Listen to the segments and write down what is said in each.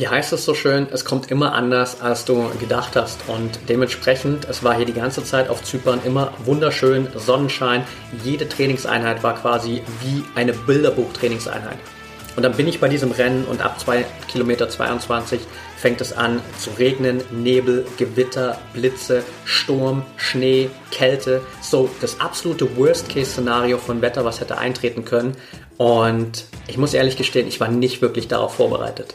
wie heißt es so schön, es kommt immer anders, als du gedacht hast. Und dementsprechend, es war hier die ganze Zeit auf Zypern immer wunderschön, Sonnenschein. Jede Trainingseinheit war quasi wie eine Bilderbuch-Trainingseinheit. Und dann bin ich bei diesem Rennen und ab 2 Kilometer 22 fängt es an zu regnen, Nebel, Gewitter, Blitze, Sturm, Schnee, Kälte. So das absolute Worst-Case-Szenario von Wetter, was hätte eintreten können. Und ich muss ehrlich gestehen, ich war nicht wirklich darauf vorbereitet.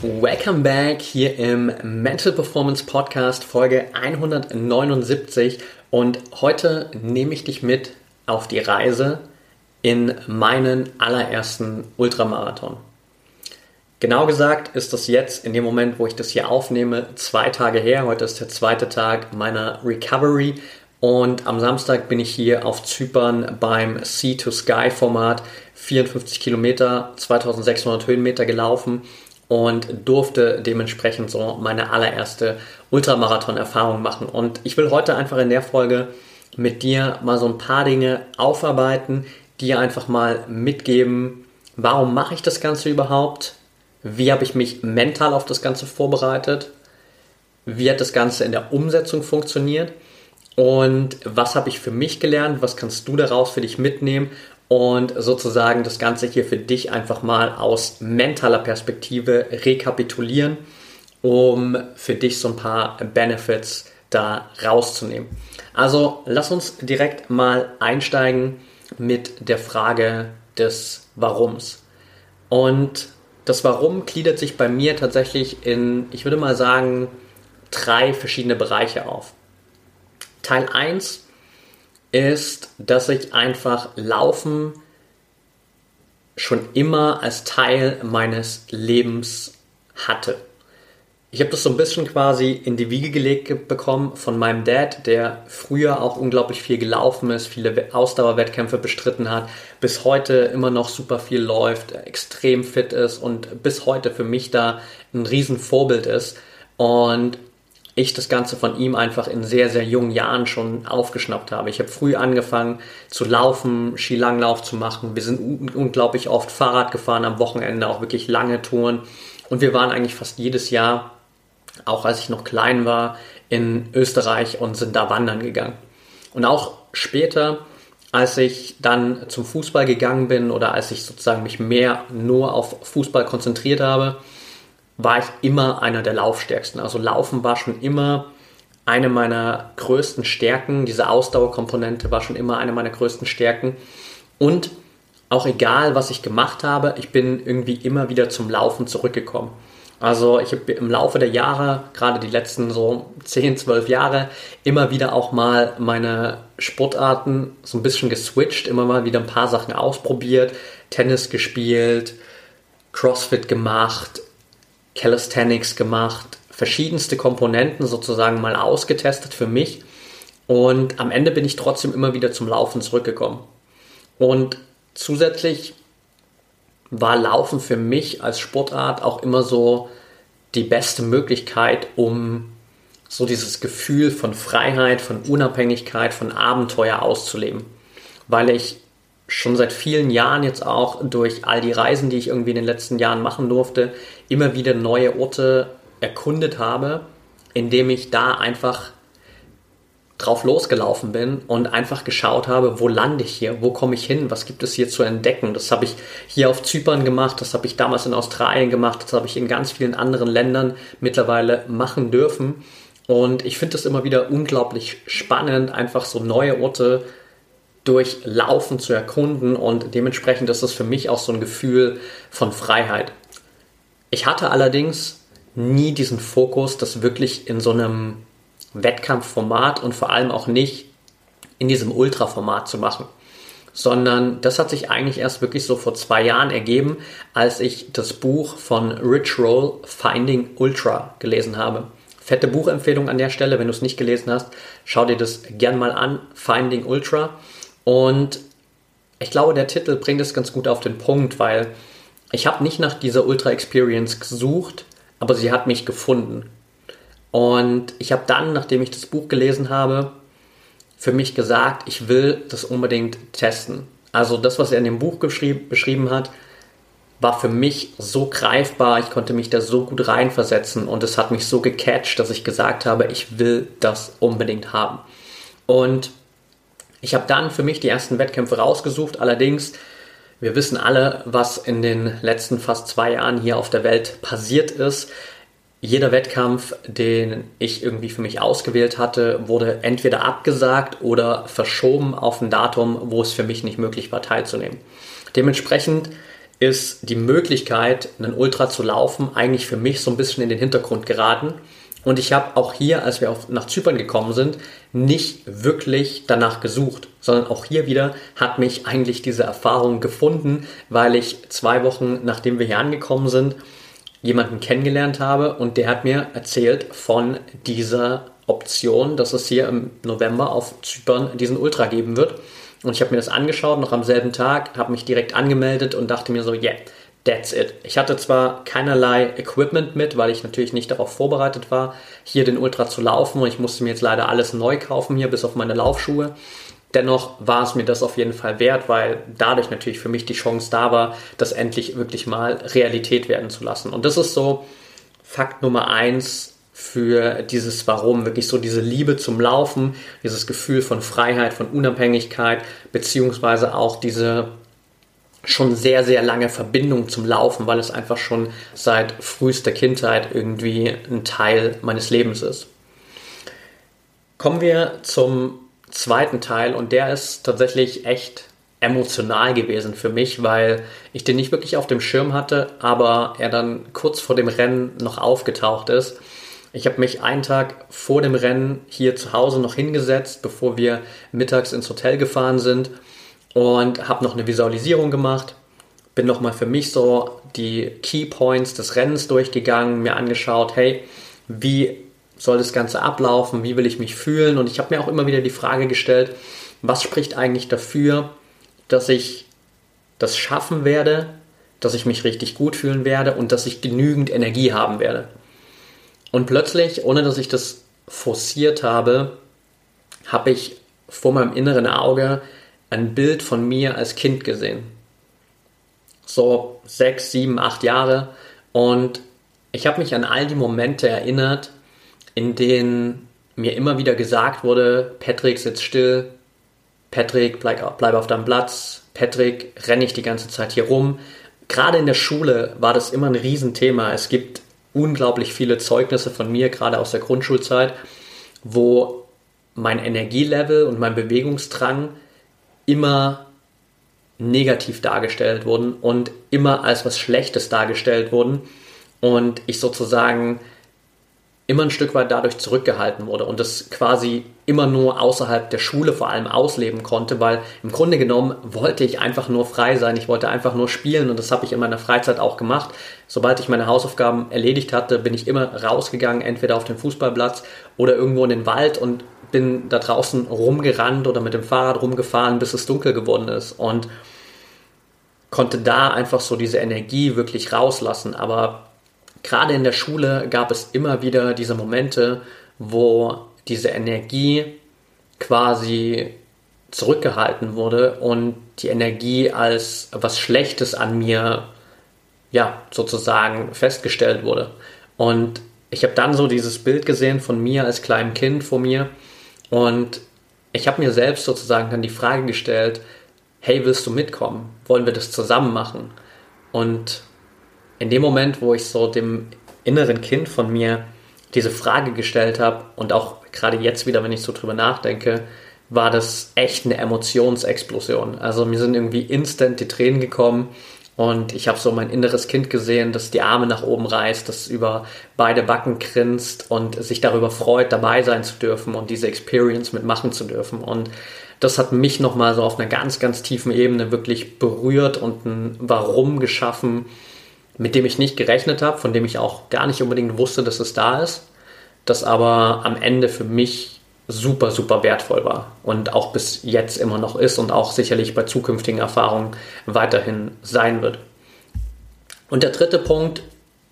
Welcome back hier im Mental Performance Podcast Folge 179 und heute nehme ich dich mit auf die Reise in meinen allerersten Ultramarathon. Genau gesagt ist das jetzt in dem Moment, wo ich das hier aufnehme, zwei Tage her. Heute ist der zweite Tag meiner Recovery und am Samstag bin ich hier auf Zypern beim Sea to Sky Format 54 Kilometer, 2600 Höhenmeter gelaufen und durfte dementsprechend so meine allererste Ultramarathon-Erfahrung machen. Und ich will heute einfach in der Folge mit dir mal so ein paar Dinge aufarbeiten, dir einfach mal mitgeben, warum mache ich das Ganze überhaupt? Wie habe ich mich mental auf das Ganze vorbereitet? Wie hat das Ganze in der Umsetzung funktioniert? Und was habe ich für mich gelernt? Was kannst du daraus für dich mitnehmen? Und sozusagen das Ganze hier für dich einfach mal aus mentaler Perspektive rekapitulieren, um für dich so ein paar Benefits da rauszunehmen. Also lass uns direkt mal einsteigen mit der Frage des Warums. Und das Warum gliedert sich bei mir tatsächlich in, ich würde mal sagen, drei verschiedene Bereiche auf. Teil 1 ist, dass ich einfach Laufen schon immer als Teil meines Lebens hatte. Ich habe das so ein bisschen quasi in die Wiege gelegt bekommen von meinem Dad, der früher auch unglaublich viel gelaufen ist, viele Ausdauerwettkämpfe bestritten hat, bis heute immer noch super viel läuft, extrem fit ist und bis heute für mich da ein Riesenvorbild ist. Und ich das Ganze von ihm einfach in sehr, sehr jungen Jahren schon aufgeschnappt habe. Ich habe früh angefangen zu laufen, Skilanglauf zu machen. Wir sind unglaublich oft Fahrrad gefahren am Wochenende, auch wirklich lange Touren. Und wir waren eigentlich fast jedes Jahr, auch als ich noch klein war, in Österreich und sind da wandern gegangen. Und auch später, als ich dann zum Fußball gegangen bin oder als ich sozusagen mich mehr nur auf Fußball konzentriert habe, war ich immer einer der Laufstärksten. Also Laufen war schon immer eine meiner größten Stärken. Diese Ausdauerkomponente war schon immer eine meiner größten Stärken. Und auch egal, was ich gemacht habe, ich bin irgendwie immer wieder zum Laufen zurückgekommen. Also ich habe im Laufe der Jahre, gerade die letzten so 10, 12 Jahre, immer wieder auch mal meine Sportarten so ein bisschen geswitcht, immer mal wieder ein paar Sachen ausprobiert, Tennis gespielt, CrossFit gemacht, Calisthenics gemacht, verschiedenste Komponenten sozusagen mal ausgetestet für mich und am Ende bin ich trotzdem immer wieder zum Laufen zurückgekommen. Und zusätzlich war Laufen für mich als Sportart auch immer so die beste Möglichkeit, um so dieses Gefühl von Freiheit, von Unabhängigkeit, von Abenteuer auszuleben. Weil ich schon seit vielen Jahren jetzt auch durch all die Reisen, die ich irgendwie in den letzten Jahren machen durfte, immer wieder neue Orte erkundet habe, indem ich da einfach drauf losgelaufen bin und einfach geschaut habe, wo lande ich hier, wo komme ich hin, was gibt es hier zu entdecken. Das habe ich hier auf Zypern gemacht, das habe ich damals in Australien gemacht, das habe ich in ganz vielen anderen Ländern mittlerweile machen dürfen. Und ich finde es immer wieder unglaublich spannend, einfach so neue Orte durch Laufen zu erkunden und dementsprechend ist es für mich auch so ein Gefühl von Freiheit. Ich hatte allerdings nie diesen Fokus, das wirklich in so einem Wettkampfformat und vor allem auch nicht in diesem Ultraformat zu machen. Sondern das hat sich eigentlich erst wirklich so vor zwei Jahren ergeben, als ich das Buch von Rich Roll Finding Ultra gelesen habe. Fette Buchempfehlung an der Stelle, wenn du es nicht gelesen hast, schau dir das gern mal an, Finding Ultra. Und ich glaube, der Titel bringt es ganz gut auf den Punkt, weil ich habe nicht nach dieser Ultra Experience gesucht, aber sie hat mich gefunden. Und ich habe dann, nachdem ich das Buch gelesen habe, für mich gesagt, ich will das unbedingt testen. Also das, was er in dem Buch beschrieben hat, war für mich so greifbar, ich konnte mich da so gut reinversetzen und es hat mich so gecatcht, dass ich gesagt habe, ich will das unbedingt haben. Und ich habe dann für mich die ersten Wettkämpfe rausgesucht, allerdings wir wissen alle, was in den letzten fast zwei Jahren hier auf der Welt passiert ist. Jeder Wettkampf, den ich irgendwie für mich ausgewählt hatte, wurde entweder abgesagt oder verschoben auf ein Datum, wo es für mich nicht möglich war teilzunehmen. Dementsprechend ist die Möglichkeit, einen Ultra zu laufen, eigentlich für mich so ein bisschen in den Hintergrund geraten. Und ich habe auch hier, als wir nach Zypern gekommen sind, nicht wirklich danach gesucht, sondern auch hier wieder hat mich eigentlich diese Erfahrung gefunden, weil ich zwei Wochen nachdem wir hier angekommen sind, jemanden kennengelernt habe und der hat mir erzählt von dieser Option, dass es hier im November auf Zypern diesen Ultra geben wird. Und ich habe mir das angeschaut, noch am selben Tag, habe mich direkt angemeldet und dachte mir so, yeah, that's it. Ich hatte zwar keinerlei Equipment mit, weil ich natürlich nicht darauf vorbereitet war, hier den Ultra zu laufen und ich musste mir jetzt leider alles neu kaufen hier, bis auf meine Laufschuhe. Dennoch war es mir das auf jeden Fall wert, weil dadurch natürlich für mich die Chance da war, das endlich wirklich mal Realität werden zu lassen. Und das ist so Fakt Nummer eins für dieses Warum, wirklich so diese Liebe zum Laufen, dieses Gefühl von Freiheit, von Unabhängigkeit, beziehungsweise auch diese schon sehr, sehr lange Verbindung zum Laufen, weil es einfach schon seit frühester Kindheit irgendwie ein Teil meines Lebens ist. Kommen wir zum zweiten Teil und der ist tatsächlich echt emotional gewesen für mich, weil ich den nicht wirklich auf dem Schirm hatte, aber er dann kurz vor dem Rennen noch aufgetaucht ist. Ich habe mich einen Tag vor dem Rennen hier zu Hause noch hingesetzt, bevor wir mittags ins Hotel gefahren sind und habe noch eine Visualisierung gemacht. Bin nochmal für mich so die Key Points des Rennens durchgegangen, mir angeschaut, hey, wie soll das Ganze ablaufen, wie will ich mich fühlen und ich habe mir auch immer wieder die Frage gestellt, was spricht eigentlich dafür, dass ich das schaffen werde, dass ich mich richtig gut fühlen werde und dass ich genügend Energie haben werde. Und plötzlich, ohne dass ich das forciert habe, habe ich vor meinem inneren Auge ein Bild von mir als Kind gesehen. So sechs, sieben, acht Jahre. Und ich habe mich an all die Momente erinnert, in denen mir immer wieder gesagt wurde, Patrick, sitz still, Patrick, bleib, bleib auf deinem Platz, Patrick, renne ich die ganze Zeit hier rum. Gerade in der Schule war das immer ein Riesenthema. Es gibt unglaublich viele Zeugnisse von mir, gerade aus der Grundschulzeit, wo mein Energielevel und mein Bewegungsdrang immer negativ dargestellt wurden und immer als was Schlechtes dargestellt wurden und ich sozusagen immer ein Stück weit dadurch zurückgehalten wurde und das quasi immer nur außerhalb der Schule vor allem ausleben konnte, weil im Grunde genommen wollte ich einfach nur frei sein, ich wollte einfach nur spielen und das habe ich in meiner Freizeit auch gemacht. Sobald ich meine Hausaufgaben erledigt hatte, bin ich immer rausgegangen, entweder auf den Fußballplatz oder irgendwo in den Wald und bin da draußen rumgerannt oder mit dem Fahrrad rumgefahren, bis es dunkel geworden ist und konnte da einfach so diese Energie wirklich rauslassen, aber gerade in der Schule gab es immer wieder diese Momente, wo diese Energie quasi zurückgehalten wurde und die Energie als was Schlechtes an mir, ja, sozusagen festgestellt wurde. Und ich habe dann so dieses Bild gesehen von mir als kleinem Kind vor mir und ich habe mir selbst sozusagen dann die Frage gestellt, hey, willst du mitkommen? Wollen wir das zusammen machen? Und in dem Moment, wo ich so dem inneren Kind von mir diese Frage gestellt habe und auch gerade jetzt wieder, wenn ich so drüber nachdenke, war das echt eine Emotionsexplosion. Also mir sind irgendwie instant die Tränen gekommen Und ich habe so mein inneres Kind gesehen, das die Arme nach oben reißt, das über beide Backen grinst und sich darüber freut, dabei sein zu dürfen und diese Experience mitmachen zu dürfen. Und das hat mich nochmal so auf einer ganz, ganz tiefen Ebene wirklich berührt und ein Warum geschaffen, mit dem ich nicht gerechnet habe, von dem ich auch gar nicht unbedingt wusste, dass es da ist, das aber am Ende für mich super, super wertvoll war und auch bis jetzt immer noch ist und auch sicherlich bei zukünftigen Erfahrungen weiterhin sein wird. Und der dritte Punkt,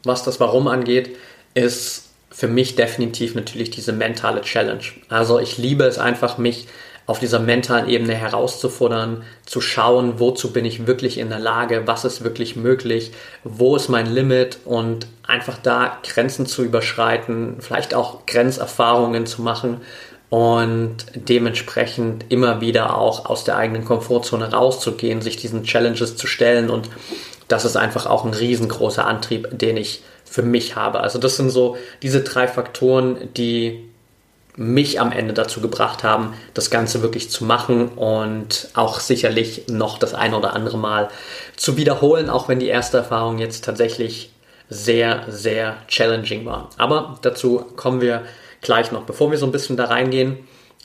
was das Warum angeht, ist für mich definitiv natürlich diese mentale Challenge. Also ich liebe es einfach, mich auf dieser mentalen Ebene herauszufordern, zu schauen, wozu bin ich wirklich in der Lage, was ist wirklich möglich, wo ist mein Limit und einfach da Grenzen zu überschreiten, vielleicht auch Grenzerfahrungen zu machen und dementsprechend immer wieder auch aus der eigenen Komfortzone rauszugehen, sich diesen Challenges zu stellen und das ist einfach auch ein riesengroßer Antrieb, den ich für mich habe. Also das sind so diese drei Faktoren, die mich am Ende dazu gebracht haben, das Ganze wirklich zu machen und auch sicherlich noch das ein oder andere Mal zu wiederholen, auch wenn die erste Erfahrung jetzt tatsächlich sehr, sehr challenging war. Aber dazu kommen wir gleich noch. Bevor wir so ein bisschen da reingehen,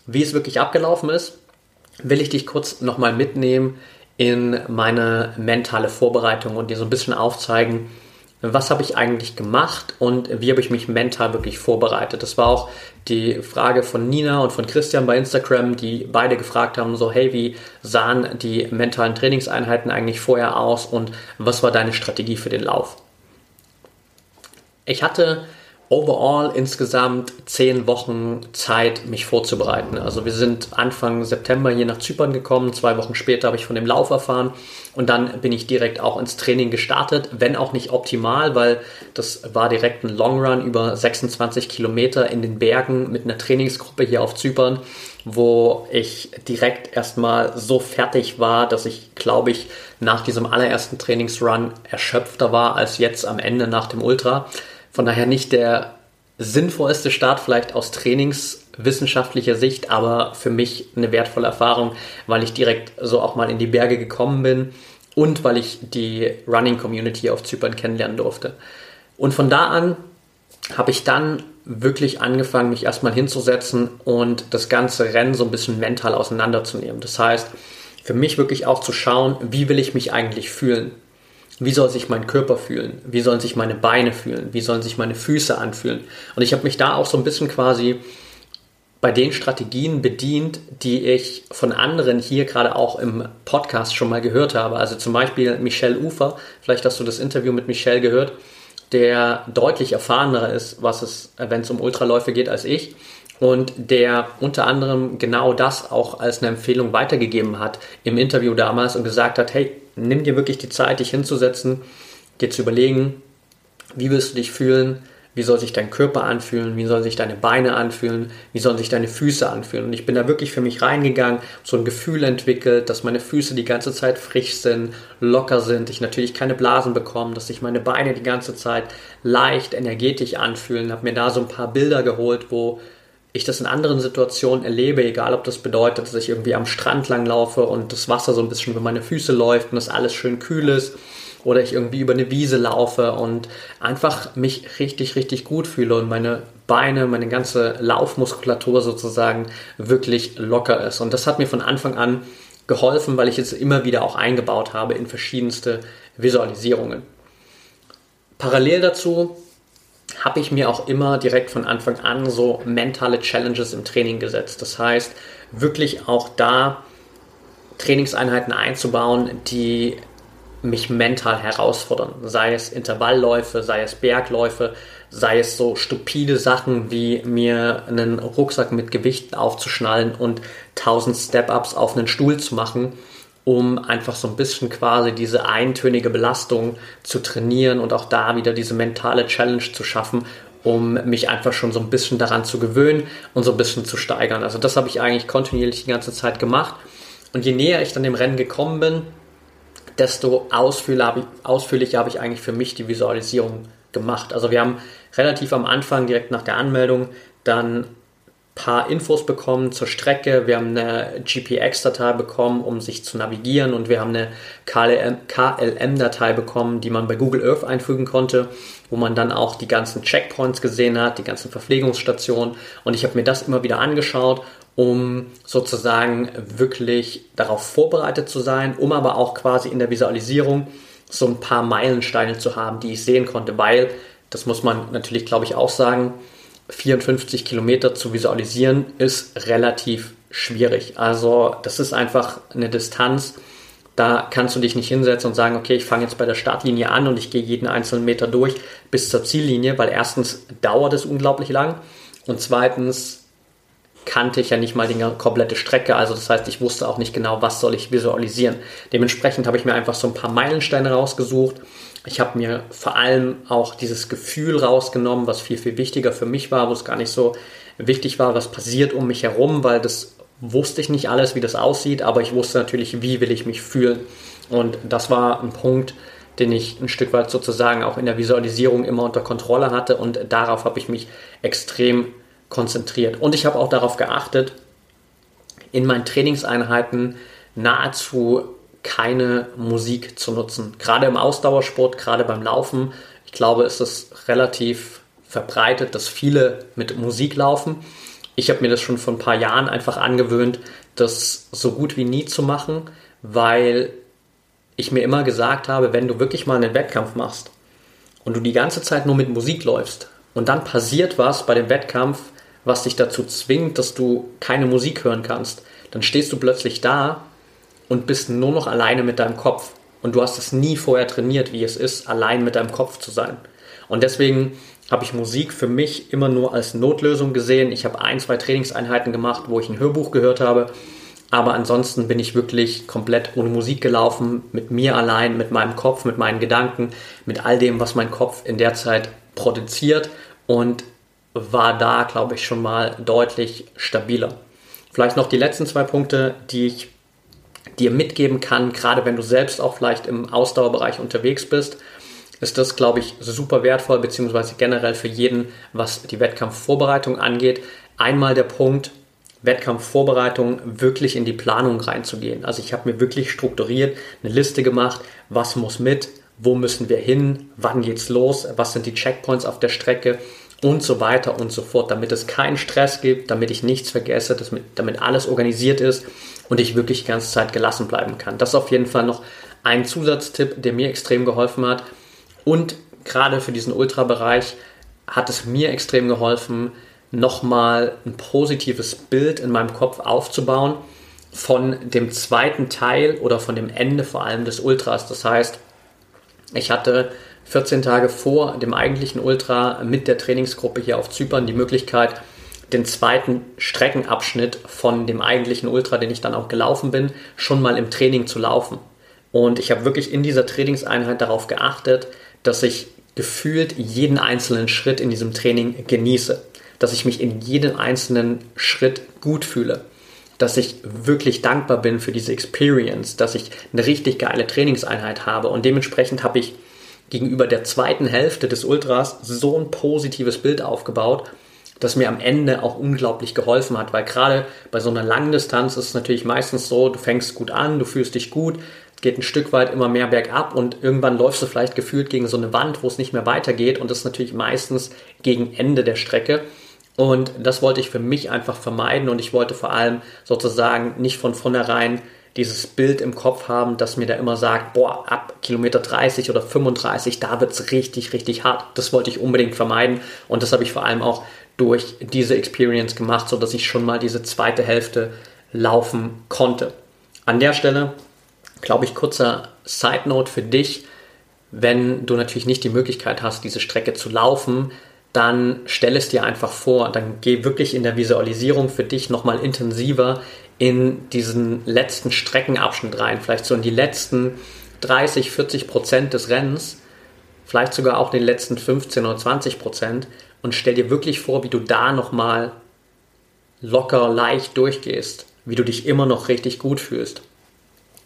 wie es wirklich abgelaufen ist, will ich dich kurz nochmal mitnehmen in meine mentale Vorbereitung und dir so ein bisschen aufzeigen, was habe ich eigentlich gemacht und wie habe ich mich mental wirklich vorbereitet. Das war auch die Frage von Nina und von Christian bei Instagram, die beide gefragt haben, so hey, wie sahen die mentalen Trainingseinheiten eigentlich vorher aus und was war deine Strategie für den Lauf? Ich hatte overall insgesamt zehn Wochen Zeit, mich vorzubereiten. Also wir sind Anfang September hier nach Zypern gekommen. Zwei Wochen später habe ich von dem Lauf erfahren und dann bin ich direkt auch ins Training gestartet, wenn auch nicht optimal, weil das war direkt ein Long Run über 26 Kilometer in den Bergen mit einer Trainingsgruppe hier auf Zypern, wo ich direkt erstmal so fertig war, dass ich, glaube ich, nach diesem allerersten Trainingsrun erschöpfter war als jetzt am Ende nach dem Ultra. Von daher nicht der sinnvollste Start vielleicht aus trainingswissenschaftlicher Sicht, aber für mich eine wertvolle Erfahrung, weil ich direkt so auch mal in die Berge gekommen bin und weil ich die Running Community auf Zypern kennenlernen durfte. Und von da an habe ich dann wirklich angefangen, mich erstmal hinzusetzen und das ganze Rennen so ein bisschen mental auseinanderzunehmen. Das heißt, für mich wirklich auch zu schauen, wie will ich mich eigentlich fühlen? Wie soll sich mein Körper fühlen? Wie sollen sich meine Beine fühlen? Wie sollen sich meine Füße anfühlen? Und ich habe mich da auch so ein bisschen quasi bei den Strategien bedient, die ich von anderen hier gerade auch im Podcast schon mal gehört habe. Also zum Beispiel Michelle Ufer, vielleicht hast du das Interview mit Michelle gehört, der deutlich erfahrener ist, was es, wenn es um Ultraläufe geht, als ich. Und der unter anderem genau das auch als eine Empfehlung weitergegeben hat im Interview damals und gesagt hat, hey, nimm dir wirklich die Zeit, dich hinzusetzen, dir zu überlegen, wie willst du dich fühlen, wie soll sich dein Körper anfühlen, wie sollen sich deine Beine anfühlen, wie sollen sich deine Füße anfühlen. Und ich bin da wirklich für mich reingegangen, so ein Gefühl entwickelt, dass meine Füße die ganze Zeit frisch sind, locker sind, ich natürlich keine Blasen bekomme, dass sich meine Beine die ganze Zeit leicht, energetisch anfühlen. Habe mir da so ein paar Bilder geholt, wo ich das in anderen Situationen erlebe, egal ob das bedeutet, dass ich irgendwie am Strand langlaufe und das Wasser so ein bisschen über meine Füße läuft und das alles schön kühl ist oder ich irgendwie über eine Wiese laufe und einfach mich richtig, richtig gut fühle und meine Beine, meine ganze Laufmuskulatur sozusagen wirklich locker ist. Und das hat mir von Anfang an geholfen, weil ich es immer wieder auch eingebaut habe in verschiedenste Visualisierungen. Parallel dazu habe ich mir auch immer direkt von Anfang an so mentale Challenges im Training gesetzt. Das heißt, wirklich auch da Trainingseinheiten einzubauen, die mich mental herausfordern. Sei es Intervallläufe, sei es Bergläufe, sei es so stupide Sachen wie mir einen Rucksack mit Gewichten aufzuschnallen und 1000 Step-Ups auf einen Stuhl zu machen um einfach so ein bisschen quasi diese eintönige Belastung zu trainieren und auch da wieder diese mentale Challenge zu schaffen, um mich einfach schon so ein bisschen daran zu gewöhnen und so ein bisschen zu steigern. Also das habe ich eigentlich kontinuierlich die ganze Zeit gemacht. Und je näher ich dann dem Rennen gekommen bin, desto ausführlicher habe ich, eigentlich für mich die Visualisierung gemacht. Also wir haben relativ am Anfang, direkt nach der Anmeldung, dann paar Infos bekommen zur Strecke, wir haben eine GPX-Datei bekommen, um sich zu navigieren. Und wir haben eine KLM-Datei bekommen, die man bei Google Earth einfügen konnte, wo man dann auch die ganzen Checkpoints gesehen hat, die ganzen Verpflegungsstationen. Und ich habe mir das immer wieder angeschaut, um sozusagen wirklich darauf vorbereitet zu sein, um aber auch quasi in der Visualisierung so ein paar Meilensteine zu haben, die ich sehen konnte, weil, das muss man natürlich, glaube ich, auch sagen, 54 Kilometer zu visualisieren ist relativ schwierig. Also das ist einfach eine Distanz, da kannst du dich nicht hinsetzen und sagen, okay, ich fange jetzt bei der Startlinie an und ich gehe jeden einzelnen Meter durch bis zur Ziellinie, weil erstens dauert es unglaublich lang und zweitens kannte ich ja nicht mal die komplette Strecke. Also das heißt, ich wusste auch nicht genau, was soll ich visualisieren. Dementsprechend habe ich mir einfach so ein paar Meilensteine rausgesucht. Ich habe mir vor allem auch dieses Gefühl rausgenommen, was viel, viel wichtiger für mich war, wo es gar nicht so wichtig war, was passiert um mich herum, weil das wusste ich nicht alles, wie das aussieht, aber ich wusste natürlich, wie will ich mich fühlen. Und das war ein Punkt, den ich ein Stück weit sozusagen auch in der Visualisierung immer unter Kontrolle hatte und darauf habe ich mich extrem konzentriert. Und ich habe auch darauf geachtet, in meinen Trainingseinheiten nahezu keine Musik zu nutzen. Gerade im Ausdauersport, gerade beim Laufen, ich glaube, ist es relativ verbreitet, dass viele mit Musik laufen. Ich habe mir das schon vor ein paar Jahren einfach angewöhnt, das so gut wie nie zu machen, weil ich mir immer gesagt habe, wenn du wirklich mal einen Wettkampf machst und du die ganze Zeit nur mit Musik läufst und dann passiert was bei dem Wettkampf, was dich dazu zwingt, dass du keine Musik hören kannst, dann stehst du plötzlich da und bist nur noch alleine mit deinem Kopf. Und du hast es nie vorher trainiert, wie es ist, allein mit deinem Kopf zu sein. Und deswegen habe ich Musik für mich immer nur als Notlösung gesehen. Ich habe ein, zwei Trainingseinheiten gemacht, wo ich ein Hörbuch gehört habe. Aber ansonsten bin ich wirklich komplett ohne Musik gelaufen, mit mir allein, mit meinem Kopf, mit meinen Gedanken, mit all dem, was mein Kopf in der Zeit produziert. Und war da, glaube ich, schon mal deutlich stabiler. Vielleicht noch die letzten zwei Punkte, die ich dir mitgeben kann, gerade wenn du selbst auch vielleicht im Ausdauerbereich unterwegs bist, ist das, glaube ich, super wertvoll, beziehungsweise generell für jeden, was die Wettkampfvorbereitung angeht. Einmal der Punkt, Wettkampfvorbereitung wirklich in die Planung reinzugehen. Also ich habe mir wirklich strukturiert eine Liste gemacht, was muss mit, wo müssen wir hin, wann geht's los, was sind die Checkpoints auf der Strecke und so weiter und so fort, damit es keinen Stress gibt, damit ich nichts vergesse, damit, damit alles organisiert ist und ich wirklich die ganze Zeit gelassen bleiben kann. Das ist auf jeden Fall noch ein Zusatztipp, der mir extrem geholfen hat. Und gerade für diesen Ultrabereich hat es mir extrem geholfen, nochmal ein positives Bild in meinem Kopf aufzubauen von dem zweiten Teil oder von dem Ende vor allem des Ultras. Das heißt, ich hatte 14 Tage vor dem eigentlichen Ultra mit der Trainingsgruppe hier auf Zypern die Möglichkeit, den zweiten Streckenabschnitt von dem eigentlichen Ultra, den ich dann auch gelaufen bin, schon mal im Training zu laufen. Und ich habe wirklich in dieser Trainingseinheit darauf geachtet, dass ich gefühlt jeden einzelnen Schritt in diesem Training genieße, dass ich mich in jedem einzelnen Schritt gut fühle, dass ich wirklich dankbar bin für diese Experience, dass ich eine richtig geile Trainingseinheit habe. Und dementsprechend habe ich gegenüber der zweiten Hälfte des Ultras so ein positives Bild aufgebaut, das mir am Ende auch unglaublich geholfen hat, weil gerade bei so einer langen Distanz ist es natürlich meistens so, du fängst gut an, du fühlst dich gut, geht ein Stück weit immer mehr bergab und irgendwann läufst du vielleicht gefühlt gegen so eine Wand, wo es nicht mehr weitergeht und das ist natürlich meistens gegen Ende der Strecke. Und das wollte ich für mich einfach vermeiden und ich wollte vor allem sozusagen nicht von vornherein dieses Bild im Kopf haben, das mir da immer sagt, boah, ab Kilometer 30 oder 35, da wird es richtig, richtig hart. Das wollte ich unbedingt vermeiden und das habe ich vor allem auch durch diese Experience gemacht, sodass ich schon mal diese zweite Hälfte laufen konnte. An der Stelle, glaube ich, kurzer Side Note für dich, wenn du natürlich nicht die Möglichkeit hast, diese Strecke zu laufen, dann stell es dir einfach vor, dann geh wirklich in der Visualisierung für dich nochmal intensiver in diesen letzten Streckenabschnitt rein, vielleicht so in die letzten 30, 40 Prozent des Rennens, vielleicht sogar auch den letzten 15 oder 20 Prozent und stell dir wirklich vor, wie du da nochmal locker, leicht durchgehst, wie du dich immer noch richtig gut fühlst,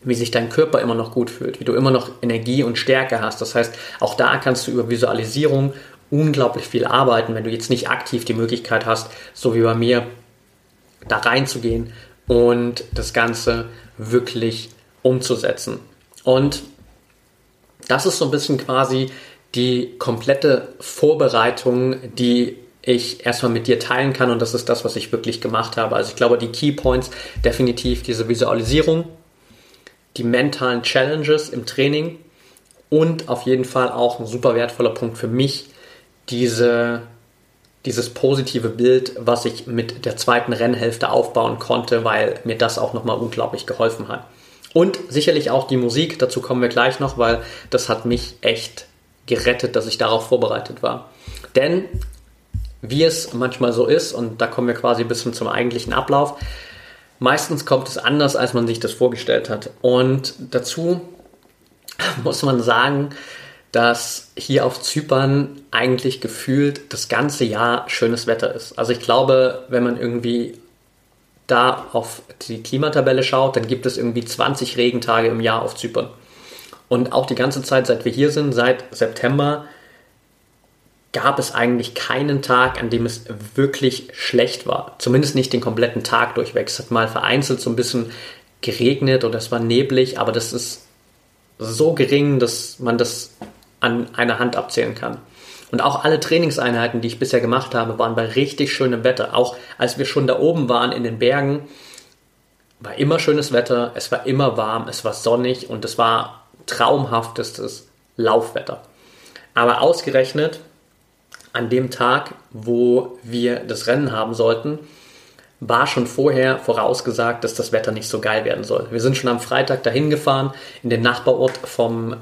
wie sich dein Körper immer noch gut fühlt, wie du immer noch Energie und Stärke hast. Das heißt, auch da kannst du über Visualisierung unglaublich viel arbeiten, wenn du jetzt nicht aktiv die Möglichkeit hast, so wie bei mir da reinzugehen und das Ganze wirklich umzusetzen. Und das ist so ein bisschen quasi die komplette Vorbereitung, die ich erstmal mit dir teilen kann und das ist das, was ich wirklich gemacht habe. Also ich glaube, die Key Points definitiv diese Visualisierung, die mentalen Challenges im Training und auf jeden Fall auch ein super wertvoller Punkt für mich, diese, dieses positive Bild, was ich mit der zweiten Rennhälfte aufbauen konnte, weil mir das auch nochmal unglaublich geholfen hat. Und sicherlich auch die Musik, dazu kommen wir gleich noch, weil das hat mich echt gerettet, dass ich darauf vorbereitet war. Denn wie es manchmal so ist, und da kommen wir quasi ein bisschen zum eigentlichen Ablauf, meistens kommt es anders, als man sich das vorgestellt hat. Und dazu muss man sagen, dass hier auf Zypern eigentlich gefühlt das ganze Jahr schönes Wetter ist. Also ich glaube, wenn man irgendwie da auf die Klimatabelle schaut, dann gibt es irgendwie 20 Regentage im Jahr auf Zypern. Und auch die ganze Zeit, seit wir hier sind, seit September, gab es eigentlich keinen Tag, an dem es wirklich schlecht war. Zumindest nicht den kompletten Tag durchweg. Es hat mal vereinzelt so ein bisschen geregnet oder es war neblig, aber das ist so gering, dass man das an einer Hand abzählen kann. Und auch alle Trainingseinheiten, die ich bisher gemacht habe, waren bei richtig schönem Wetter. Auch als wir schon da oben waren in den Bergen, war immer schönes Wetter, es war immer warm, es war sonnig und es war traumhaftestes Laufwetter. Aber ausgerechnet an dem Tag, wo wir das Rennen haben sollten, war schon vorher vorausgesagt, dass das Wetter nicht so geil werden soll. Wir sind schon am Freitag dahin gefahren, in den Nachbarort vom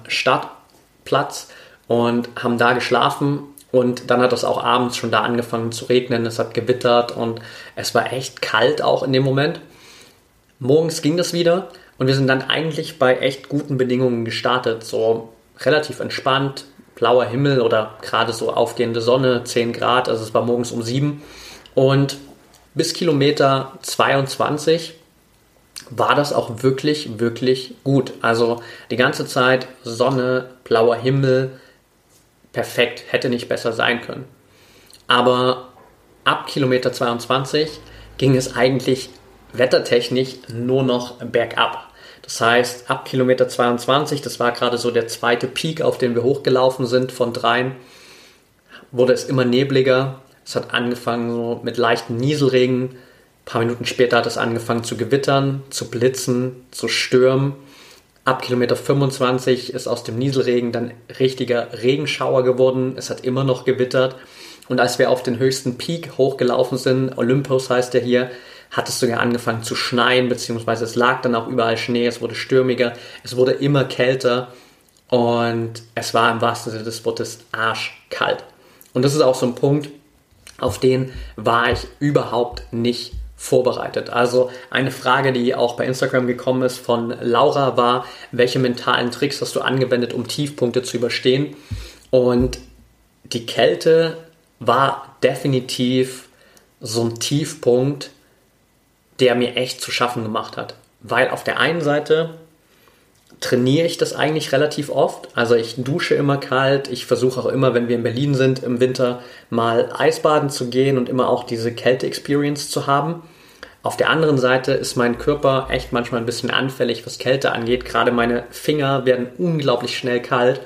Stadtplatz und haben da geschlafen. Und dann hat es auch abends schon da angefangen zu regnen, es hat gewittert und es war echt kalt auch in dem Moment. Morgens ging das wieder und wir sind dann eigentlich bei echt guten Bedingungen gestartet, so relativ entspannt, blauer Himmel oder gerade so aufgehende Sonne, 10 Grad, also es war morgens um 7 und bis Kilometer 22 war das auch wirklich, wirklich gut. Also die ganze Zeit Sonne, blauer Himmel, perfekt, hätte nicht besser sein können. Aber ab Kilometer 22 ging es eigentlich wettertechnisch nur noch bergab. Das heißt, ab Kilometer 22, das war gerade so der zweite Peak, auf den wir hochgelaufen sind von dreien, wurde es immer nebliger. Es hat angefangen so mit leichten Nieselregen. Ein paar Minuten später hat es angefangen zu gewittern, zu blitzen, zu stürmen. Ab Kilometer 25 ist aus dem Nieselregen dann richtiger Regenschauer geworden. Es hat immer noch gewittert. Und als wir auf den höchsten Peak hochgelaufen sind, Olympus heißt der hier, hat es sogar angefangen zu schneien, beziehungsweise es lag dann auch überall Schnee, es wurde stürmiger, es wurde immer kälter und es war im wahrsten Sinne des Wortes arschkalt. Und das ist auch so ein Punkt, auf den war ich überhaupt nicht vorbereitet. Also eine Frage, die auch bei Instagram gekommen ist von Laura war, welche mentalen Tricks hast du angewendet, um Tiefpunkte zu überstehen? Und die Kälte war definitiv so ein Tiefpunkt, der mir echt zu schaffen gemacht hat. Weil auf der einen Seite trainiere ich das eigentlich relativ oft. Also ich dusche immer kalt. Ich versuche auch immer, wenn wir in Berlin sind, im Winter mal Eisbaden zu gehen und immer auch diese Kälte-Experience zu haben. Auf der anderen Seite ist mein Körper echt manchmal ein bisschen anfällig, was Kälte angeht. Gerade meine Finger werden unglaublich schnell kalt.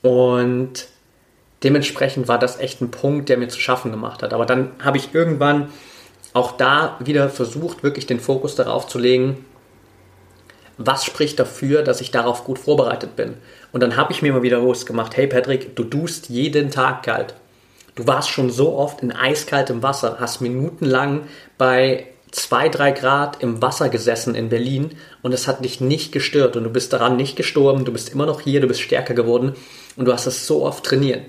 Und dementsprechend war das echt ein Punkt, der mir zu schaffen gemacht hat. Aber dann habe ich irgendwann auch da wieder versucht, wirklich den Fokus darauf zu legen, was spricht dafür, dass ich darauf gut vorbereitet bin. Und dann habe ich mir mal wieder bewusst gemacht, hey Patrick, du dust jeden Tag kalt. Du warst schon so oft in eiskaltem Wasser, hast minutenlang bei 2, 3 Grad im Wasser gesessen in Berlin und es hat dich nicht gestört und du bist daran nicht gestorben, du bist immer noch hier, du bist stärker geworden und du hast es so oft trainiert.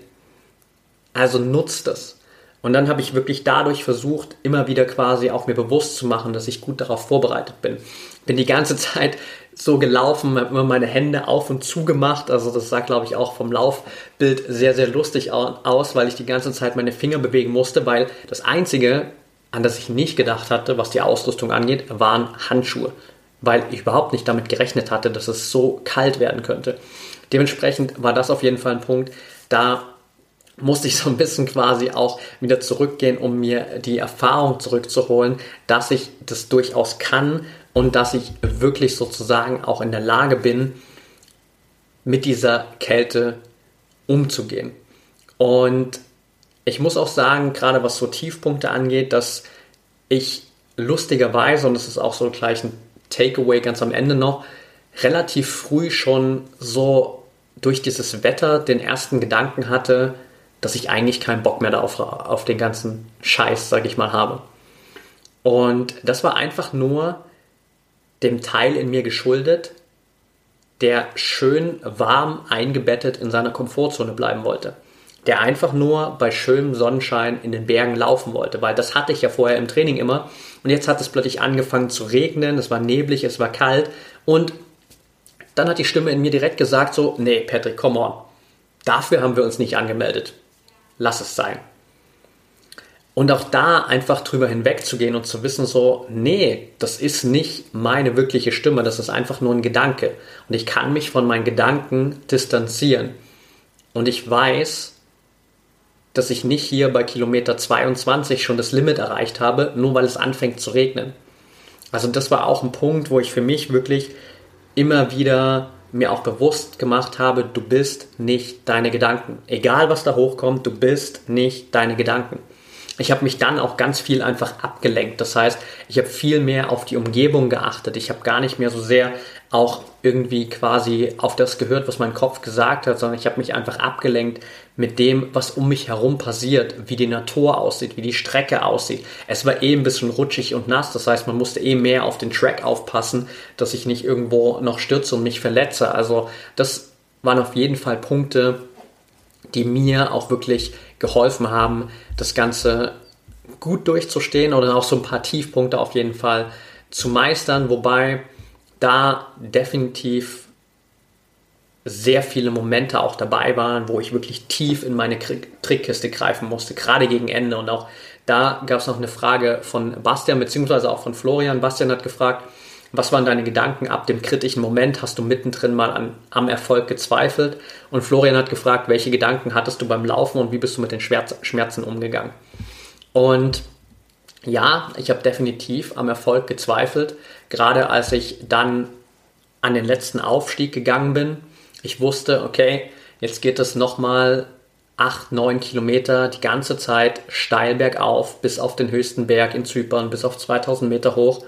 Also nutzt das. Und dann habe ich wirklich dadurch versucht, immer wieder quasi auch mir bewusst zu machen, dass ich gut darauf vorbereitet bin. Bin die ganze Zeit so gelaufen, habe immer meine Hände auf und zu gemacht. Also das sah, glaube ich, auch vom Laufbild sehr, sehr lustig aus, weil ich die ganze Zeit meine Finger bewegen musste, weil das Einzige, an das ich nicht gedacht hatte, was die Ausrüstung angeht, waren Handschuhe. Weil ich überhaupt nicht damit gerechnet hatte, dass es so kalt werden könnte. Dementsprechend war das auf jeden Fall ein Punkt, da musste ich so ein bisschen quasi auch wieder zurückgehen, um mir die Erfahrung zurückzuholen, dass ich das durchaus kann und dass ich wirklich sozusagen auch in der Lage bin, mit dieser Kälte umzugehen. Und ich muss auch sagen, gerade was so Tiefpunkte angeht, dass ich lustigerweise, und das ist auch so gleich ein Takeaway ganz am Ende noch, relativ früh schon so durch dieses Wetter den ersten Gedanken hatte, dass ich eigentlich keinen Bock mehr darauf, auf den ganzen Scheiß, sag ich mal, habe. Und das war einfach nur dem Teil in mir geschuldet, der schön warm eingebettet in seiner Komfortzone bleiben wollte. Der einfach nur bei schönem Sonnenschein in den Bergen laufen wollte, weil das hatte ich ja vorher im Training immer. Und jetzt hat es plötzlich angefangen zu regnen, es war neblig, es war kalt und dann hat die Stimme in mir direkt gesagt so, nee, Patrick, come on. Dafür haben wir uns nicht angemeldet lass es sein. Und auch da einfach drüber hinwegzugehen und zu wissen, so, nee, das ist nicht meine wirkliche Stimme, das ist einfach nur ein Gedanke. Und ich kann mich von meinen Gedanken distanzieren. Und ich weiß, dass ich nicht hier bei Kilometer 22 schon das Limit erreicht habe, nur weil es anfängt zu regnen. Also das war auch ein Punkt, wo ich für mich wirklich immer wieder mir auch bewusst gemacht habe, du bist nicht deine Gedanken. Egal was da hochkommt, du bist nicht deine Gedanken. Ich habe mich dann auch ganz viel einfach abgelenkt. Das heißt, ich habe viel mehr auf die Umgebung geachtet. Ich habe gar nicht mehr so sehr auch irgendwie quasi auf das gehört, was mein Kopf gesagt hat, sondern ich habe mich einfach abgelenkt mit dem, was um mich herum passiert, wie die Natur aussieht, wie die Strecke aussieht. Es war eh ein bisschen rutschig und nass, das heißt, man musste eh mehr auf den Track aufpassen, dass ich nicht irgendwo noch stürze und mich verletze. Also das waren auf jeden Fall Punkte, die mir auch wirklich geholfen haben, das Ganze gut durchzustehen oder auch so ein paar Tiefpunkte auf jeden Fall zu meistern, wobei da definitiv sehr viele Momente auch dabei waren, wo ich wirklich tief in meine Trickkiste greifen musste, gerade gegen Ende. Und auch da gab es noch eine Frage von Bastian, beziehungsweise auch von Florian. Bastian hat gefragt, was waren deine Gedanken ab dem kritischen Moment? Hast du mittendrin mal an, am Erfolg gezweifelt? Und Florian hat gefragt, welche Gedanken hattest du beim Laufen und wie bist du mit den Schmerzen umgegangen? Und ja, ich habe definitiv am Erfolg gezweifelt, gerade als ich dann an den letzten Aufstieg gegangen bin. Ich wusste, okay, jetzt geht es nochmal 8, 9 Kilometer die ganze Zeit steil bergauf bis auf den höchsten Berg in Zypern, bis auf 2000 Meter hoch.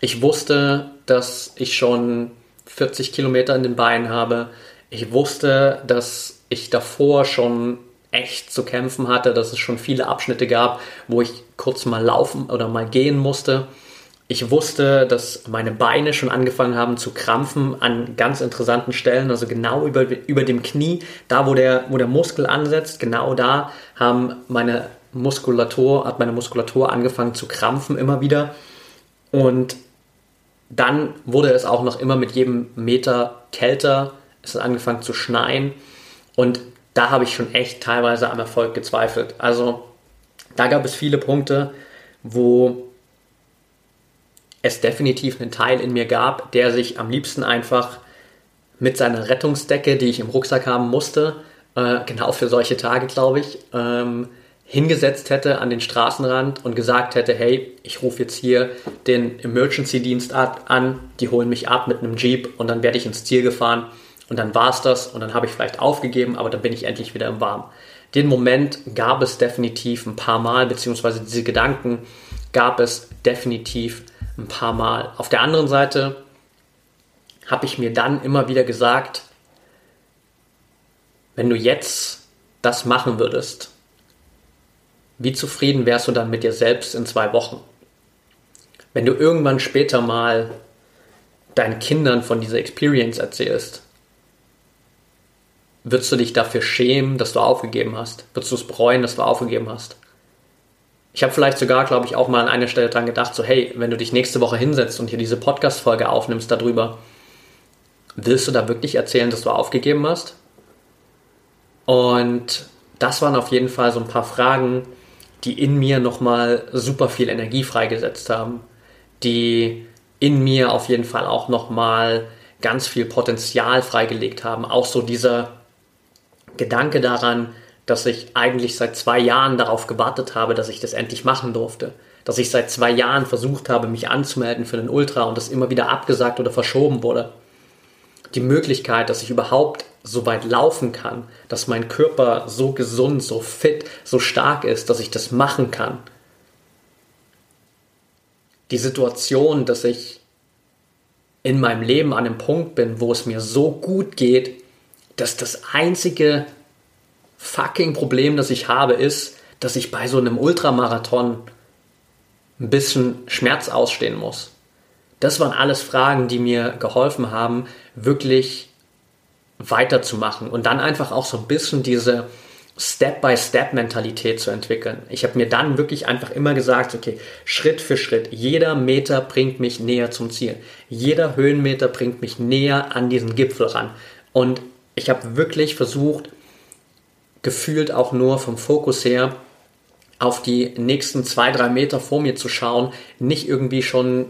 Ich wusste, dass ich schon 40 Kilometer in den Beinen habe. Ich wusste, dass ich davor schon echt zu kämpfen hatte, dass es schon viele Abschnitte gab, wo ich kurz mal laufen oder mal gehen musste. Ich wusste, dass meine Beine schon angefangen haben zu krampfen an ganz interessanten Stellen, also genau über, über dem Knie, da wo der, wo der Muskel ansetzt, genau da haben meine Muskulatur, hat meine Muskulatur angefangen zu krampfen immer wieder. Und dann wurde es auch noch immer mit jedem Meter kälter, es hat angefangen zu schneien und da habe ich schon echt teilweise am Erfolg gezweifelt. Also da gab es viele Punkte, wo es definitiv einen Teil in mir gab, der sich am liebsten einfach mit seiner Rettungsdecke, die ich im Rucksack haben musste, äh, genau für solche Tage, glaube ich, ähm, hingesetzt hätte an den Straßenrand und gesagt hätte, hey, ich rufe jetzt hier den Emergency-Dienst an, die holen mich ab mit einem Jeep und dann werde ich ins Ziel gefahren und dann war es das und dann habe ich vielleicht aufgegeben, aber dann bin ich endlich wieder im Warm. Den Moment gab es definitiv ein paar Mal, beziehungsweise diese Gedanken gab es definitiv ein paar Mal. Auf der anderen Seite habe ich mir dann immer wieder gesagt, wenn du jetzt das machen würdest, wie zufrieden wärst du dann mit dir selbst in zwei Wochen? Wenn du irgendwann später mal deinen Kindern von dieser Experience erzählst, würdest du dich dafür schämen, dass du aufgegeben hast? Würdest du es bereuen, dass du aufgegeben hast? Ich habe vielleicht sogar, glaube ich, auch mal an einer Stelle dran gedacht, so hey, wenn du dich nächste Woche hinsetzt und hier diese Podcast-Folge aufnimmst darüber, willst du da wirklich erzählen, dass du aufgegeben hast? Und das waren auf jeden Fall so ein paar Fragen, die in mir nochmal super viel Energie freigesetzt haben, die in mir auf jeden Fall auch nochmal ganz viel Potenzial freigelegt haben. Auch so dieser Gedanke daran, dass ich eigentlich seit zwei Jahren darauf gewartet habe, dass ich das endlich machen durfte. Dass ich seit zwei Jahren versucht habe, mich anzumelden für den Ultra und das immer wieder abgesagt oder verschoben wurde. Die Möglichkeit, dass ich überhaupt so weit laufen kann, dass mein Körper so gesund, so fit, so stark ist, dass ich das machen kann. Die Situation, dass ich in meinem Leben an einem Punkt bin, wo es mir so gut geht, dass das einzige fucking Problem, das ich habe, ist, dass ich bei so einem Ultramarathon ein bisschen Schmerz ausstehen muss. Das waren alles Fragen, die mir geholfen haben, wirklich weiterzumachen und dann einfach auch so ein bisschen diese Step-by-Step-Mentalität zu entwickeln. Ich habe mir dann wirklich einfach immer gesagt, okay, Schritt für Schritt, jeder Meter bringt mich näher zum Ziel. Jeder Höhenmeter bringt mich näher an diesen Gipfel ran. Und ich habe wirklich versucht, gefühlt auch nur vom Fokus her, auf die nächsten zwei, drei Meter vor mir zu schauen, nicht irgendwie schon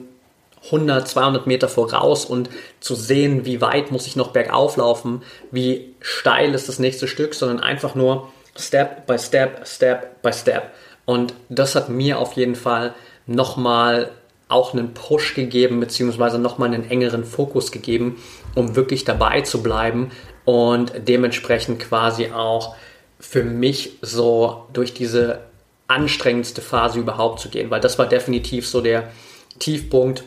100, 200 Meter voraus und zu sehen, wie weit muss ich noch bergauf laufen, wie steil ist das nächste Stück, sondern einfach nur Step by Step, Step by Step. Und das hat mir auf jeden Fall nochmal auch einen Push gegeben, beziehungsweise nochmal einen engeren Fokus gegeben, um wirklich dabei zu bleiben und dementsprechend quasi auch für mich so durch diese anstrengendste Phase überhaupt zu gehen, weil das war definitiv so der Tiefpunkt,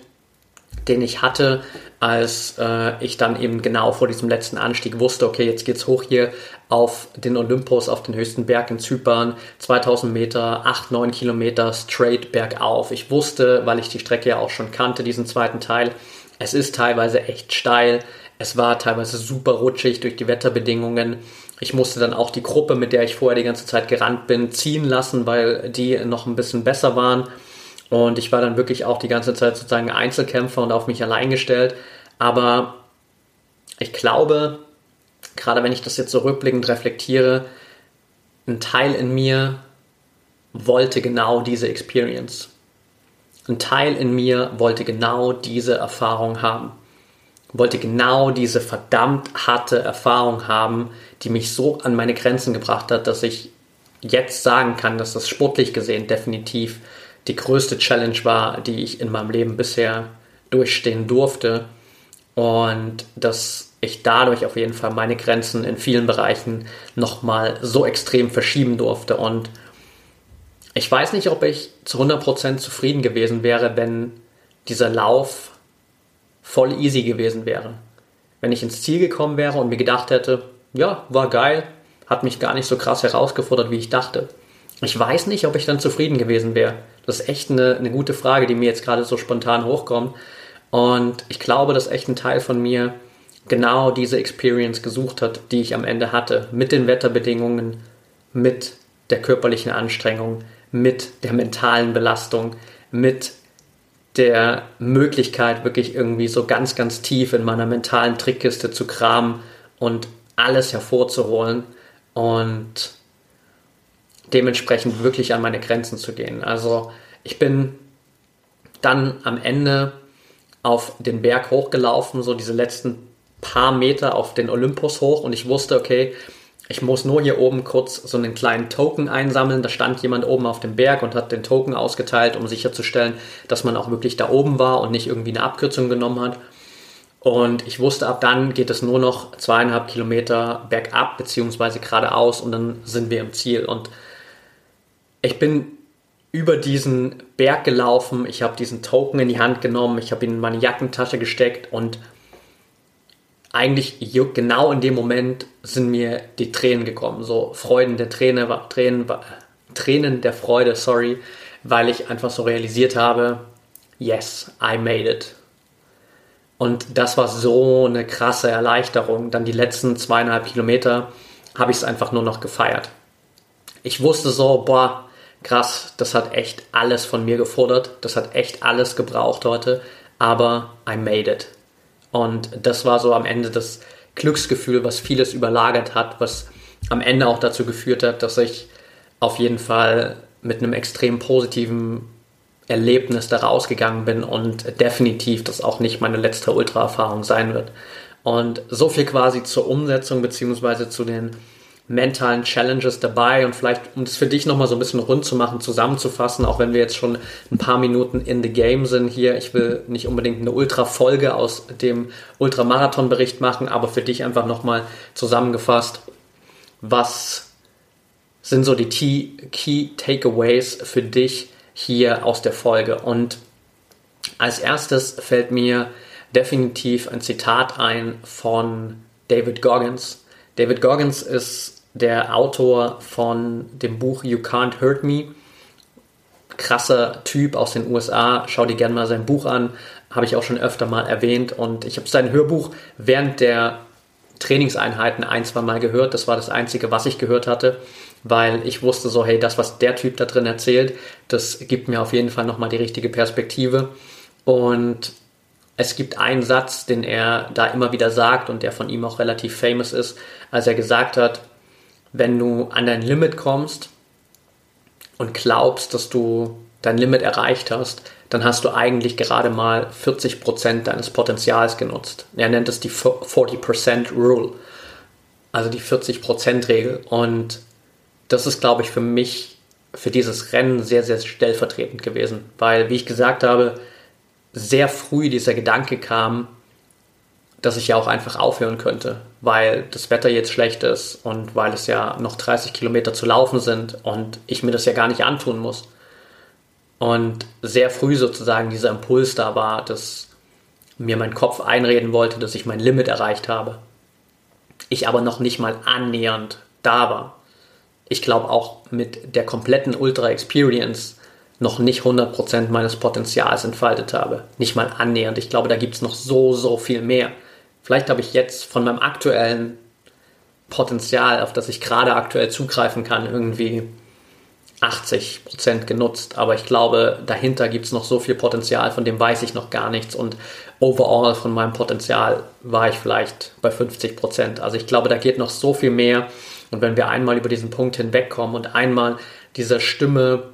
den ich hatte, als äh, ich dann eben genau vor diesem letzten Anstieg wusste, okay, jetzt geht's hoch hier auf den Olympus, auf den höchsten Berg in Zypern, 2000 Meter, 8, 9 Kilometer straight bergauf. Ich wusste, weil ich die Strecke ja auch schon kannte, diesen zweiten Teil, es ist teilweise echt steil, es war teilweise super rutschig durch die Wetterbedingungen. Ich musste dann auch die Gruppe, mit der ich vorher die ganze Zeit gerannt bin, ziehen lassen, weil die noch ein bisschen besser waren. Und ich war dann wirklich auch die ganze Zeit sozusagen Einzelkämpfer und auf mich allein gestellt. Aber ich glaube, gerade wenn ich das jetzt so rückblickend reflektiere, ein Teil in mir wollte genau diese Experience. Ein Teil in mir wollte genau diese Erfahrung haben. Wollte genau diese verdammt harte Erfahrung haben, die mich so an meine Grenzen gebracht hat, dass ich jetzt sagen kann, dass das sportlich gesehen definitiv die größte Challenge war, die ich in meinem Leben bisher durchstehen durfte. Und dass ich dadurch auf jeden Fall meine Grenzen in vielen Bereichen nochmal so extrem verschieben durfte. Und ich weiß nicht, ob ich zu 100% zufrieden gewesen wäre, wenn dieser Lauf voll easy gewesen wäre. Wenn ich ins Ziel gekommen wäre und mir gedacht hätte, ja, war geil, hat mich gar nicht so krass herausgefordert, wie ich dachte. Ich weiß nicht, ob ich dann zufrieden gewesen wäre. Das ist echt eine, eine gute Frage, die mir jetzt gerade so spontan hochkommt. Und ich glaube, dass echt ein Teil von mir genau diese Experience gesucht hat, die ich am Ende hatte. Mit den Wetterbedingungen, mit der körperlichen Anstrengung, mit der mentalen Belastung, mit der Möglichkeit, wirklich irgendwie so ganz, ganz tief in meiner mentalen Trickkiste zu kramen und alles hervorzuholen. Und dementsprechend wirklich an meine Grenzen zu gehen. Also ich bin dann am Ende auf den Berg hochgelaufen, so diese letzten paar Meter auf den Olympus hoch und ich wusste, okay, ich muss nur hier oben kurz so einen kleinen Token einsammeln. Da stand jemand oben auf dem Berg und hat den Token ausgeteilt, um sicherzustellen, dass man auch wirklich da oben war und nicht irgendwie eine Abkürzung genommen hat. Und ich wusste, ab dann geht es nur noch zweieinhalb Kilometer bergab beziehungsweise geradeaus und dann sind wir im Ziel. Und ich bin über diesen Berg gelaufen, ich habe diesen Token in die Hand genommen, ich habe ihn in meine Jackentasche gesteckt und eigentlich genau in dem Moment sind mir die Tränen gekommen, so Freuden der Träne, Tränen, Tränen der Freude, sorry, weil ich einfach so realisiert habe, yes, I made it. Und das war so eine krasse Erleichterung. Dann die letzten zweieinhalb Kilometer habe ich es einfach nur noch gefeiert. Ich wusste so, boah, krass, das hat echt alles von mir gefordert, das hat echt alles gebraucht heute, aber I made it. Und das war so am Ende das Glücksgefühl, was vieles überlagert hat, was am Ende auch dazu geführt hat, dass ich auf jeden Fall mit einem extrem positiven Erlebnis da rausgegangen bin und definitiv das auch nicht meine letzte Ultra-Erfahrung sein wird. Und so viel quasi zur Umsetzung beziehungsweise zu den mentalen Challenges dabei und vielleicht, um es für dich nochmal so ein bisschen rund zu machen, zusammenzufassen, auch wenn wir jetzt schon ein paar Minuten in the game sind hier. Ich will nicht unbedingt eine Ultra-Folge aus dem Ultramarathon-Bericht machen, aber für dich einfach nochmal zusammengefasst, was sind so die Key Takeaways für dich hier aus der Folge? Und als erstes fällt mir definitiv ein Zitat ein von David Goggins. David Goggins ist der Autor von dem Buch You Can't Hurt Me. Krasser Typ aus den USA. Schau dir gerne mal sein Buch an. Habe ich auch schon öfter mal erwähnt. Und ich habe sein Hörbuch während der Trainingseinheiten ein, zwei Mal gehört. Das war das Einzige, was ich gehört hatte, weil ich wusste so, hey, das, was der Typ da drin erzählt, das gibt mir auf jeden Fall nochmal die richtige Perspektive. Und es gibt einen Satz, den er da immer wieder sagt und der von ihm auch relativ famous ist, als er gesagt hat, wenn du an dein Limit kommst und glaubst, dass du dein Limit erreicht hast, dann hast du eigentlich gerade mal 40% deines Potenzials genutzt. Er nennt es die 40% Rule, also die 40% Regel. Und das ist, glaube ich, für mich, für dieses Rennen sehr, sehr stellvertretend gewesen, weil, wie ich gesagt habe, sehr früh dieser Gedanke kam, dass ich ja auch einfach aufhören könnte, weil das Wetter jetzt schlecht ist und weil es ja noch 30 Kilometer zu laufen sind und ich mir das ja gar nicht antun muss. Und sehr früh sozusagen dieser Impuls da war, dass mir mein Kopf einreden wollte, dass ich mein Limit erreicht habe. Ich aber noch nicht mal annähernd da war. Ich glaube auch mit der kompletten Ultra Experience noch nicht 100% meines Potenzials entfaltet habe. Nicht mal annähernd. Ich glaube, da gibt es noch so, so viel mehr. Vielleicht habe ich jetzt von meinem aktuellen Potenzial, auf das ich gerade aktuell zugreifen kann, irgendwie 80% genutzt. Aber ich glaube, dahinter gibt es noch so viel Potenzial, von dem weiß ich noch gar nichts. Und overall von meinem Potenzial war ich vielleicht bei 50%. Also ich glaube, da geht noch so viel mehr. Und wenn wir einmal über diesen Punkt hinwegkommen und einmal dieser Stimme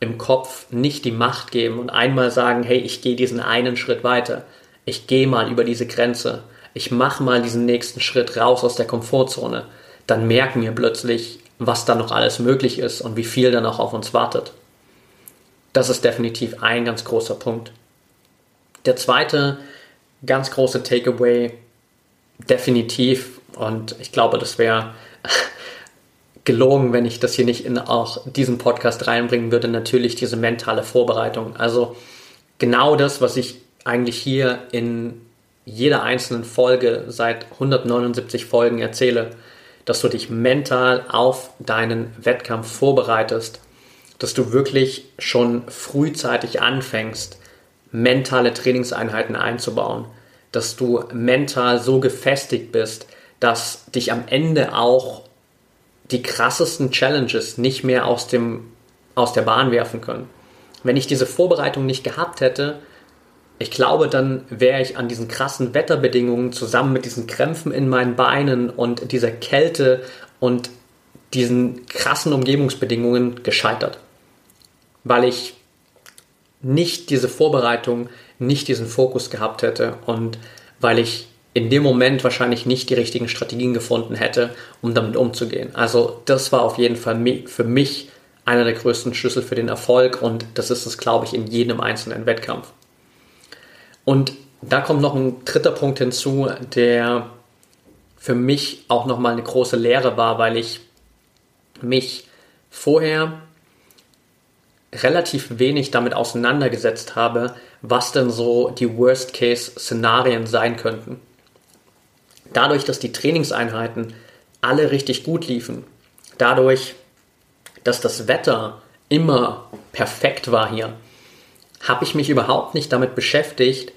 im Kopf nicht die Macht geben und einmal sagen, hey, ich gehe diesen einen Schritt weiter. Ich gehe mal über diese Grenze. Ich mache mal diesen nächsten Schritt raus aus der Komfortzone. Dann merken wir plötzlich, was da noch alles möglich ist und wie viel dann auch auf uns wartet. Das ist definitiv ein ganz großer Punkt. Der zweite ganz große Takeaway, definitiv, und ich glaube, das wäre gelogen, wenn ich das hier nicht in auch diesen Podcast reinbringen würde, natürlich diese mentale Vorbereitung. Also genau das, was ich eigentlich hier in jeder einzelnen Folge seit 179 Folgen erzähle, dass du dich mental auf deinen Wettkampf vorbereitest, dass du wirklich schon frühzeitig anfängst, mentale Trainingseinheiten einzubauen, dass du mental so gefestigt bist, dass dich am Ende auch die krassesten Challenges nicht mehr aus, dem, aus der Bahn werfen können. Wenn ich diese Vorbereitung nicht gehabt hätte, ich glaube, dann wäre ich an diesen krassen Wetterbedingungen zusammen mit diesen Krämpfen in meinen Beinen und dieser Kälte und diesen krassen Umgebungsbedingungen gescheitert. Weil ich nicht diese Vorbereitung, nicht diesen Fokus gehabt hätte und weil ich in dem Moment wahrscheinlich nicht die richtigen Strategien gefunden hätte, um damit umzugehen. Also das war auf jeden Fall für mich einer der größten Schlüssel für den Erfolg und das ist es, glaube ich, in jedem einzelnen Wettkampf. Und da kommt noch ein dritter Punkt hinzu, der für mich auch nochmal eine große Lehre war, weil ich mich vorher relativ wenig damit auseinandergesetzt habe, was denn so die Worst-Case-Szenarien sein könnten dadurch, dass die Trainingseinheiten alle richtig gut liefen, dadurch, dass das Wetter immer perfekt war hier, habe ich mich überhaupt nicht damit beschäftigt,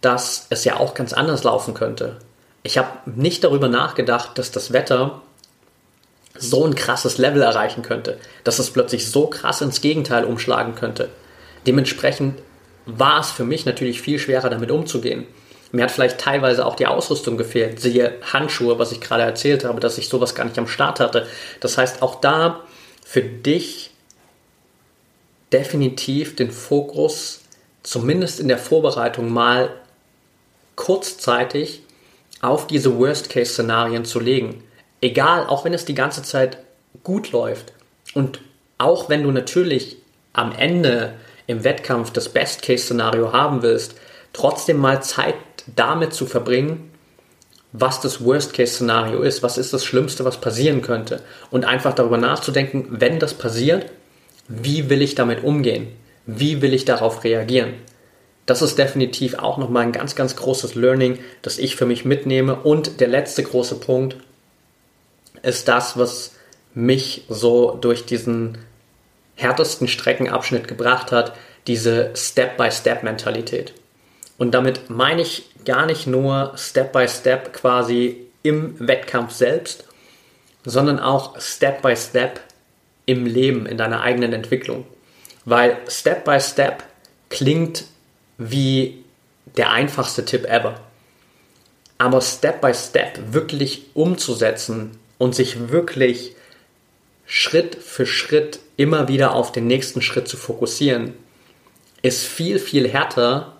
dass es ja auch ganz anders laufen könnte. Ich habe nicht darüber nachgedacht, dass das Wetter so ein krasses Level erreichen könnte, dass es plötzlich so krass ins Gegenteil umschlagen könnte. Dementsprechend war es für mich natürlich viel schwerer damit umzugehen. Mir hat vielleicht teilweise auch die Ausrüstung gefehlt. Siehe Handschuhe, was ich gerade erzählt habe, dass ich sowas gar nicht am Start hatte. Das heißt, auch da für dich definitiv den Fokus, zumindest in der Vorbereitung, mal kurzzeitig auf diese Worst-Case-Szenarien zu legen. egal, auch wenn es die ganze Zeit gut läuft und auch wenn du natürlich am Ende im Wettkampf das Best-Case-Szenario haben willst, trotzdem mal Zeit damit zu verbringen, was das Worst-Case-Szenario ist, was ist das Schlimmste, was passieren könnte und einfach darüber nachzudenken, wenn das passiert, wie will ich damit umgehen? Wie will ich darauf reagieren? Das ist definitiv auch nochmal ein ganz, ganz großes Learning, das ich für mich mitnehme. Und der letzte große Punkt ist das, was mich so durch diesen härtesten Streckenabschnitt gebracht hat, diese Step-by-Step-Mentalität. Und damit meine ich gar nicht nur Step-by-Step quasi im Wettkampf selbst, sondern auch Step-by-Step im Leben, in deiner eigenen Entwicklung. Weil Step-by-Step klingt wie der einfachste Tipp ever. Aber Step-by-Step wirklich umzusetzen und sich wirklich Schritt für Schritt immer wieder auf den nächsten Schritt zu fokussieren, ist viel, viel härter,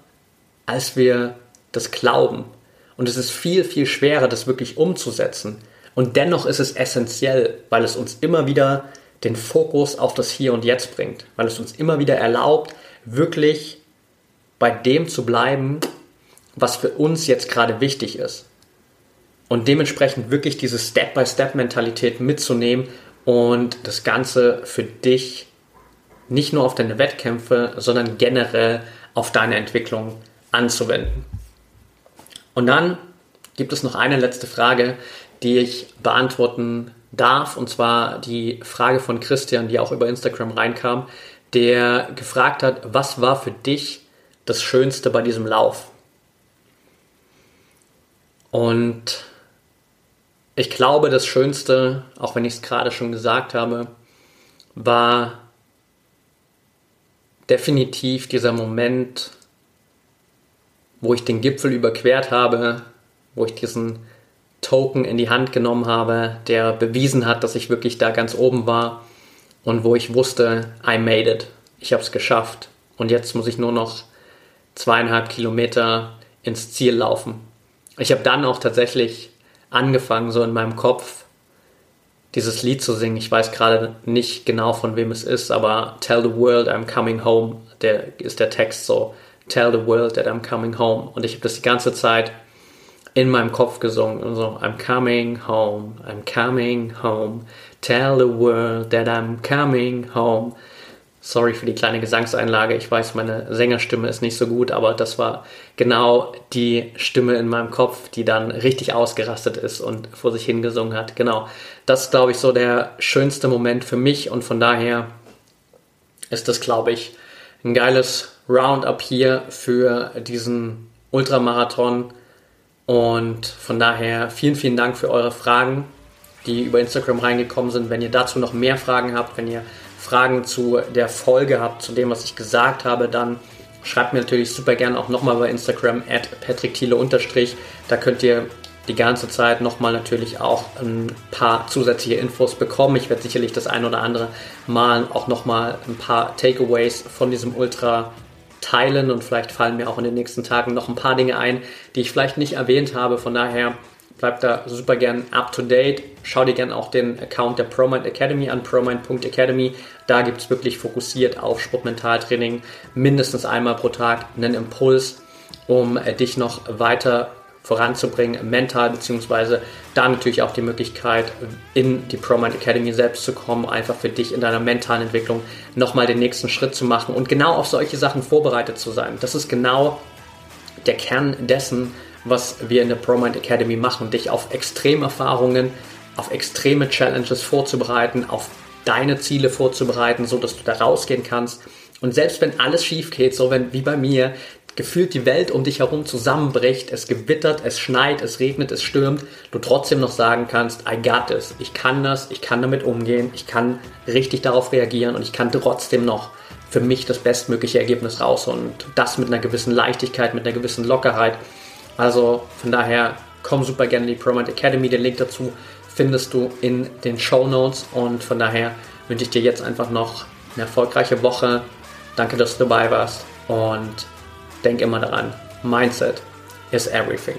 als wir das glauben. Und es ist viel, viel schwerer, das wirklich umzusetzen. Und dennoch ist es essentiell, weil es uns immer wieder den Fokus auf das Hier und Jetzt bringt, weil es uns immer wieder erlaubt, wirklich bei dem zu bleiben, was für uns jetzt gerade wichtig ist. Und dementsprechend wirklich diese Step-by-Step-Mentalität mitzunehmen und das Ganze für dich nicht nur auf deine Wettkämpfe, sondern generell auf deine Entwicklung anzuwenden. Und dann gibt es noch eine letzte Frage, die ich beantworten darf, und zwar die Frage von Christian, die auch über Instagram reinkam, der gefragt hat, was war für dich das Schönste bei diesem Lauf? Und ich glaube, das Schönste, auch wenn ich es gerade schon gesagt habe, war definitiv dieser Moment, wo ich den Gipfel überquert habe, wo ich diesen Token in die Hand genommen habe, der bewiesen hat, dass ich wirklich da ganz oben war und wo ich wusste, I made it. Ich habe es geschafft. Und jetzt muss ich nur noch zweieinhalb Kilometer ins Ziel laufen. Ich habe dann auch tatsächlich angefangen, so in meinem Kopf dieses Lied zu singen. Ich weiß gerade nicht genau, von wem es ist, aber Tell the World I'm Coming Home, der ist der Text so. Tell the World that I'm Coming Home. Und ich habe das die ganze Zeit in meinem Kopf gesungen und so I'm coming home, I'm coming home. Tell the world that I'm coming home. Sorry für die kleine Gesangseinlage. Ich weiß, meine Sängerstimme ist nicht so gut, aber das war genau die Stimme in meinem Kopf, die dann richtig ausgerastet ist und vor sich hingesungen hat. Genau. Das ist, glaube ich, so der schönste Moment für mich und von daher ist das, glaube ich, ein geiles Roundup hier für diesen Ultramarathon. Und von daher vielen, vielen Dank für eure Fragen, die über Instagram reingekommen sind. Wenn ihr dazu noch mehr Fragen habt, wenn ihr Fragen zu der Folge habt, zu dem, was ich gesagt habe, dann schreibt mir natürlich super gerne auch nochmal bei Instagram at patrickthiele Da könnt ihr die ganze Zeit nochmal natürlich auch ein paar zusätzliche Infos bekommen. Ich werde sicherlich das ein oder andere Mal auch nochmal ein paar Takeaways von diesem Ultra teilen und vielleicht fallen mir auch in den nächsten Tagen noch ein paar Dinge ein, die ich vielleicht nicht erwähnt habe. Von daher Bleib da super gern up to date. Schau dir gerne auch den Account der ProMind Academy an, promind.academy. Da gibt es wirklich fokussiert auf Sportmentaltraining mindestens einmal pro Tag einen Impuls, um äh, dich noch weiter voranzubringen, mental, beziehungsweise da natürlich auch die Möglichkeit, in die ProMind Academy selbst zu kommen, einfach für dich in deiner mentalen Entwicklung nochmal den nächsten Schritt zu machen und genau auf solche Sachen vorbereitet zu sein. Das ist genau der Kern dessen, was wir in der ProMind Academy machen, dich auf Extremerfahrungen, auf extreme Challenges vorzubereiten, auf deine Ziele vorzubereiten, so dass du da rausgehen kannst. Und selbst wenn alles schief geht, so wenn wie bei mir gefühlt die Welt um dich herum zusammenbricht, es gewittert, es schneit, es regnet, es stürmt, du trotzdem noch sagen kannst, I got this, ich kann das, ich kann damit umgehen, ich kann richtig darauf reagieren und ich kann trotzdem noch für mich das bestmögliche Ergebnis raus und das mit einer gewissen Leichtigkeit, mit einer gewissen Lockerheit. Also von daher komm super gerne in die ProMind Academy. Den Link dazu findest du in den Show Notes. Und von daher wünsche ich dir jetzt einfach noch eine erfolgreiche Woche. Danke, dass du dabei warst. Und denk immer daran, Mindset is everything.